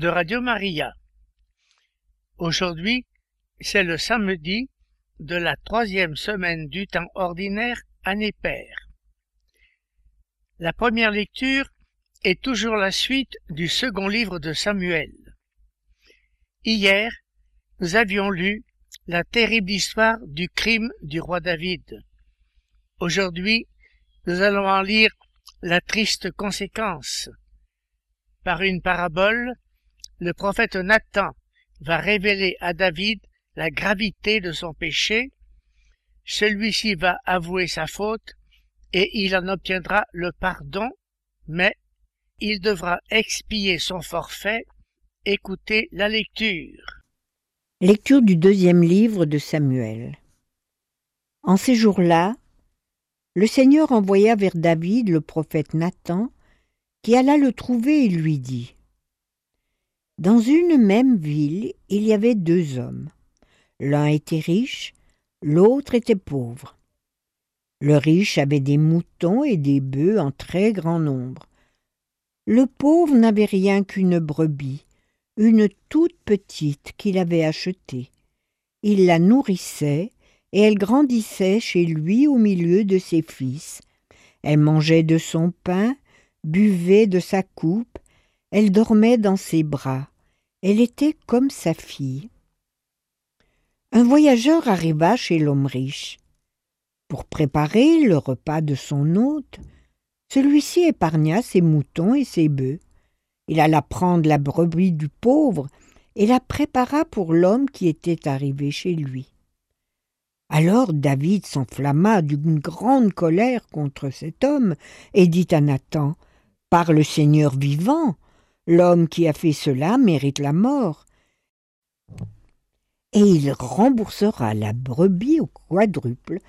de Radio Maria. Aujourd'hui, c'est le samedi de la troisième semaine du temps ordinaire année paire. La première lecture est toujours la suite du second livre de Samuel. Hier, nous avions lu la terrible histoire du crime du roi David. Aujourd'hui, nous allons en lire la triste conséquence. Par une parabole, le prophète Nathan va révéler à David la gravité de son péché, celui-ci va avouer sa faute et il en obtiendra le pardon, mais il devra expier son forfait. Écoutez la lecture. Lecture du deuxième livre de Samuel. En ces jours-là, le Seigneur envoya vers David le prophète Nathan, qui alla le trouver et lui dit Dans une même ville, il y avait deux hommes. L'un était riche, l'autre était pauvre. Le riche avait des moutons et des bœufs en très grand nombre. Le pauvre n'avait rien qu'une brebis, une toute petite qu'il avait achetée. Il la nourrissait et elle grandissait chez lui au milieu de ses fils. Elle mangeait de son pain, buvait de sa coupe, elle dormait dans ses bras. Elle était comme sa fille. Un voyageur arriva chez l'homme riche. Pour préparer le repas de son hôte, celui-ci épargna ses moutons et ses bœufs. Il alla prendre la brebis du pauvre et la prépara pour l'homme qui était arrivé chez lui. Alors David s'enflamma d'une grande colère contre cet homme et dit à Nathan Par le Seigneur vivant, l'homme qui a fait cela mérite la mort. Et il remboursera la brebis au quadruple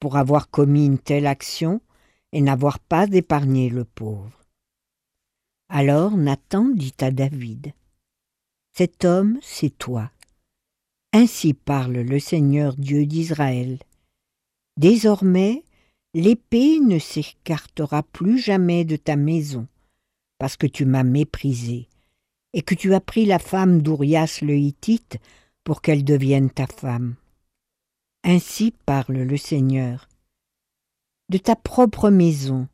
pour avoir commis une telle action et n'avoir pas épargné le pauvre. Alors Nathan dit à David Cet homme, c'est toi. Ainsi parle le Seigneur Dieu d'Israël. Désormais, l'épée ne s'écartera plus jamais de ta maison, que tu m'as méprisé, et que tu as pris la femme d'Urias le Hittite pour qu'elle devienne ta femme. Ainsi parle le Seigneur. De ta propre maison,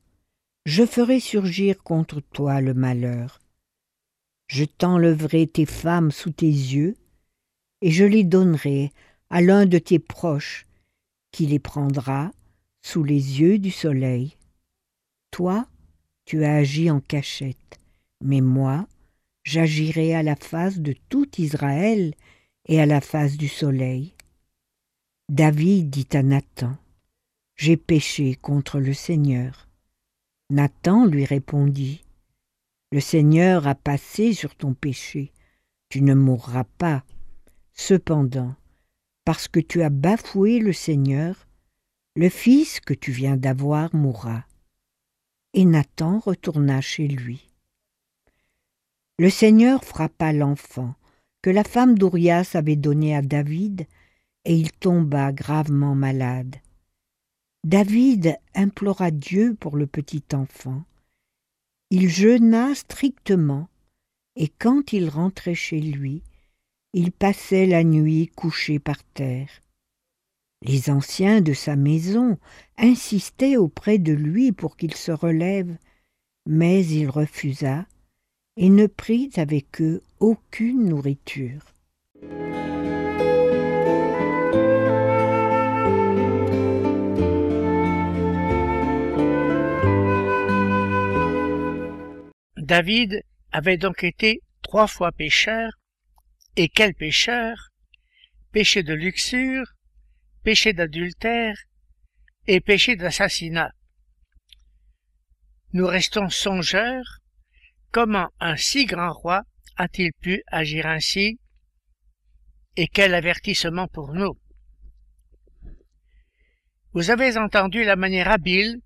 je ferai surgir contre toi le malheur. Je t'enlèverai tes femmes sous tes yeux, et je les donnerai à l'un de tes proches, qui les prendra sous les yeux du soleil. Toi, tu as agi en cachette, mais moi, j'agirai à la face de tout Israël et à la face du soleil. David dit à Nathan, J'ai péché contre le Seigneur. Nathan lui répondit, Le Seigneur a passé sur ton péché, tu ne mourras pas. Cependant, parce que tu as bafoué le Seigneur, le fils que tu viens d'avoir mourra. Et Nathan retourna chez lui. Le Seigneur frappa l'enfant que la femme d'Urias avait donné à David, et il tomba gravement malade. David implora Dieu pour le petit enfant. Il jeûna strictement, et quand il rentrait chez lui, il passait la nuit couché par terre. Les anciens de sa maison insistaient auprès de lui pour qu'il se relève, mais il refusa et ne prit avec eux aucune nourriture. David avait donc été trois fois pécheur et quel pécheur? Péché de luxure, péché d'adultère et péché d'assassinat. Nous restons songeurs comment un si grand roi a-t-il pu agir ainsi Et quel avertissement pour nous? Vous avez entendu la manière habile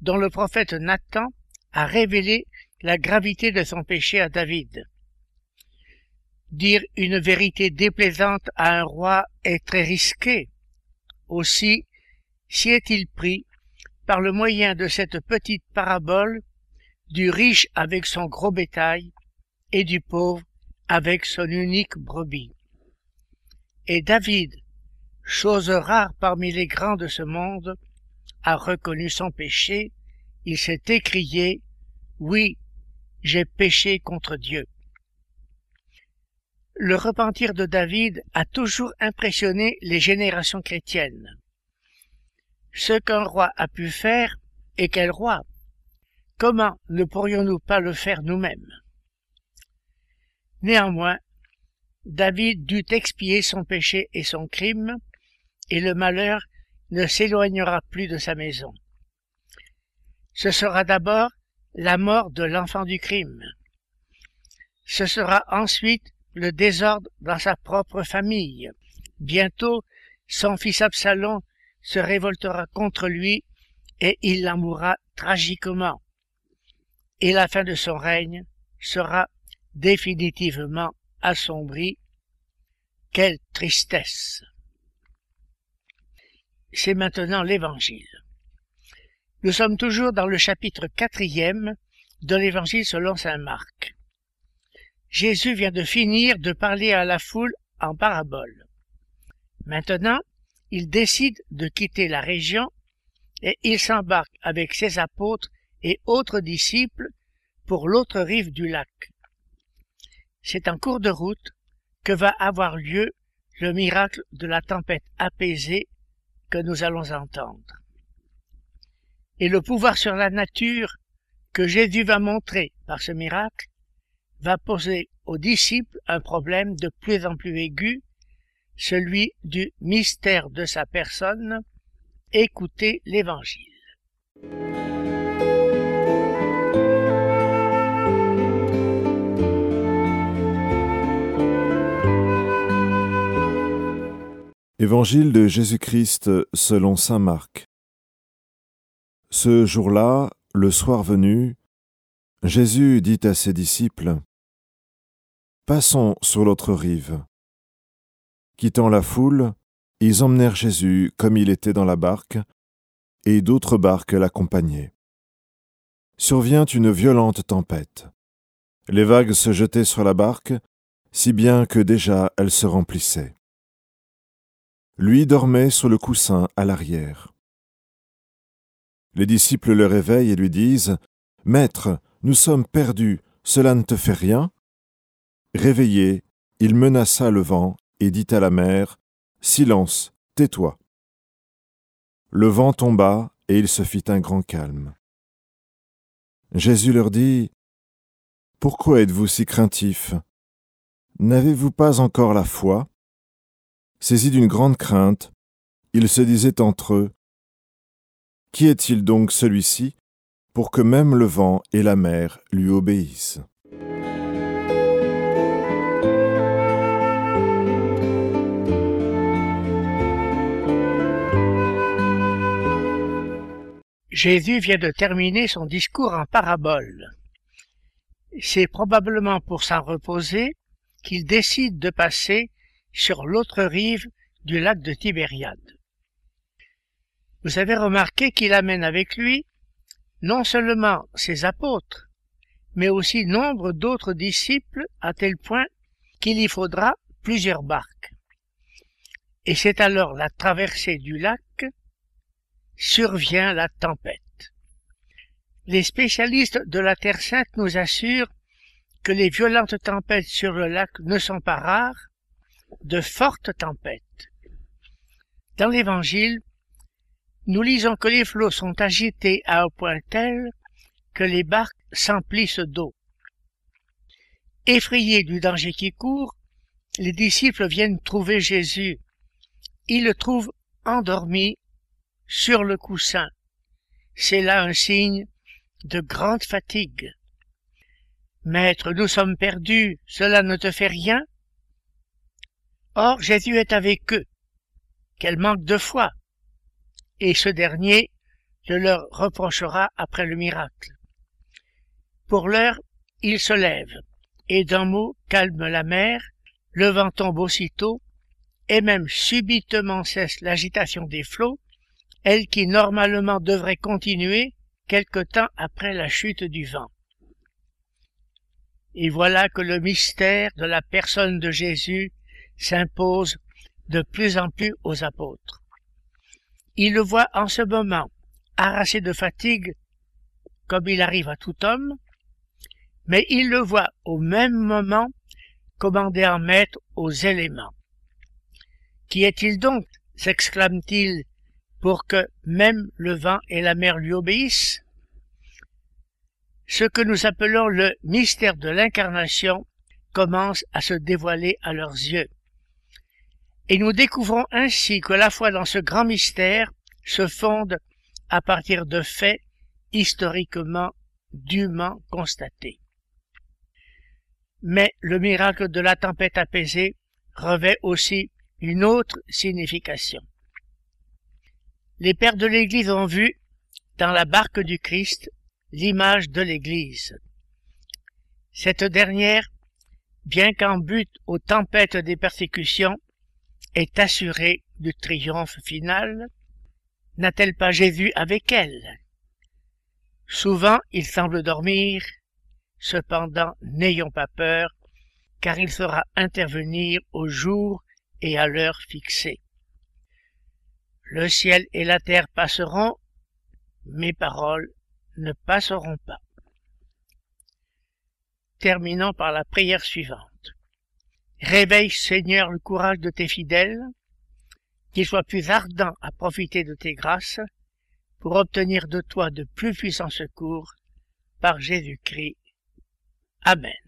dont le prophète Nathan a révélé la gravité de son péché à David. Dire une vérité déplaisante à un roi est très risqué. Aussi, s'y est-il pris, par le moyen de cette petite parabole, du riche avec son gros bétail et du pauvre avec son unique brebis. Et David, chose rare parmi les grands de ce monde, a reconnu son péché, il s'est écrié, Oui, j'ai péché contre Dieu. Le repentir de David a toujours impressionné les générations chrétiennes. Ce qu'un roi a pu faire, et quel roi Comment ne pourrions-nous pas le faire nous-mêmes? Néanmoins, David dut expier son péché et son crime, et le malheur ne s'éloignera plus de sa maison. Ce sera d'abord la mort de l'enfant du crime. Ce sera ensuite le désordre dans sa propre famille. Bientôt, son fils Absalom se révoltera contre lui et il la mourra tragiquement. Et la fin de son règne sera définitivement assombrie. Quelle tristesse! C'est maintenant l'Évangile. Nous sommes toujours dans le chapitre quatrième de l'Évangile selon saint Marc. Jésus vient de finir de parler à la foule en parabole. Maintenant, il décide de quitter la région et il s'embarque avec ses apôtres et autres disciples pour l'autre rive du lac. C'est en cours de route que va avoir lieu le miracle de la tempête apaisée que nous allons entendre et le pouvoir sur la nature que Jésus va montrer par ce miracle va poser aux disciples un problème de plus en plus aigu, celui du mystère de sa personne. Écoutez l'Évangile. Évangile de Jésus-Christ selon Saint Marc. Ce jour-là, le soir venu, Jésus dit à ses disciples, Passons sur l'autre rive. Quittant la foule, ils emmenèrent Jésus comme il était dans la barque, et d'autres barques l'accompagnaient. Survient une violente tempête. Les vagues se jetaient sur la barque, si bien que déjà elle se remplissait. Lui dormait sur le coussin à l'arrière. Les disciples le réveillent et lui disent Maître, nous sommes perdus, cela ne te fait rien? Réveillé, il menaça le vent et dit à la mer Silence, tais-toi. Le vent tomba et il se fit un grand calme. Jésus leur dit Pourquoi êtes-vous si craintifs? N'avez-vous pas encore la foi? Saisis d'une grande crainte, ils se disaient entre eux qui est-il donc celui-ci pour que même le vent et la mer lui obéissent? Jésus vient de terminer son discours en parabole. C'est probablement pour s'en reposer qu'il décide de passer sur l'autre rive du lac de Tibériade. Vous avez remarqué qu'il amène avec lui non seulement ses apôtres, mais aussi nombre d'autres disciples à tel point qu'il y faudra plusieurs barques. Et c'est alors la traversée du lac, survient la tempête. Les spécialistes de la Terre Sainte nous assurent que les violentes tempêtes sur le lac ne sont pas rares, de fortes tempêtes. Dans l'Évangile, nous lisons que les flots sont agités à un point tel que les barques s'emplissent d'eau. Effrayés du danger qui court, les disciples viennent trouver Jésus. Ils le trouvent endormi sur le coussin. C'est là un signe de grande fatigue. Maître, nous sommes perdus, cela ne te fait rien? Or Jésus est avec eux. Quel manque de foi Et ce dernier le leur reprochera après le miracle. Pour l'heure, il se lève, et d'un mot calme la mer, le vent tombe aussitôt, et même subitement cesse l'agitation des flots, elle qui normalement devrait continuer quelque temps après la chute du vent. Et voilà que le mystère de la personne de Jésus s'impose de plus en plus aux apôtres. Ils le voient en ce moment, harassé de fatigue, comme il arrive à tout homme, mais ils le voient au même moment commandé en maître aux éléments. Qui est-il donc s'exclame-t-il pour que même le vent et la mer lui obéissent Ce que nous appelons le mystère de l'incarnation commence à se dévoiler à leurs yeux. Et nous découvrons ainsi que la foi dans ce grand mystère se fonde à partir de faits historiquement dûment constatés. Mais le miracle de la tempête apaisée revêt aussi une autre signification. Les pères de l'Église ont vu, dans la barque du Christ, l'image de l'Église. Cette dernière, bien qu'en but aux tempêtes des persécutions, est assurée du triomphe final, n'a-t-elle pas Jésus avec elle? Souvent il semble dormir, cependant n'ayons pas peur, car il fera intervenir au jour et à l'heure fixée. Le ciel et la terre passeront, mes paroles ne passeront pas. Terminons par la prière suivante. Réveille, Seigneur, le courage de tes fidèles, qu'ils soient plus ardents à profiter de tes grâces, pour obtenir de toi de plus puissants secours, par Jésus-Christ. Amen.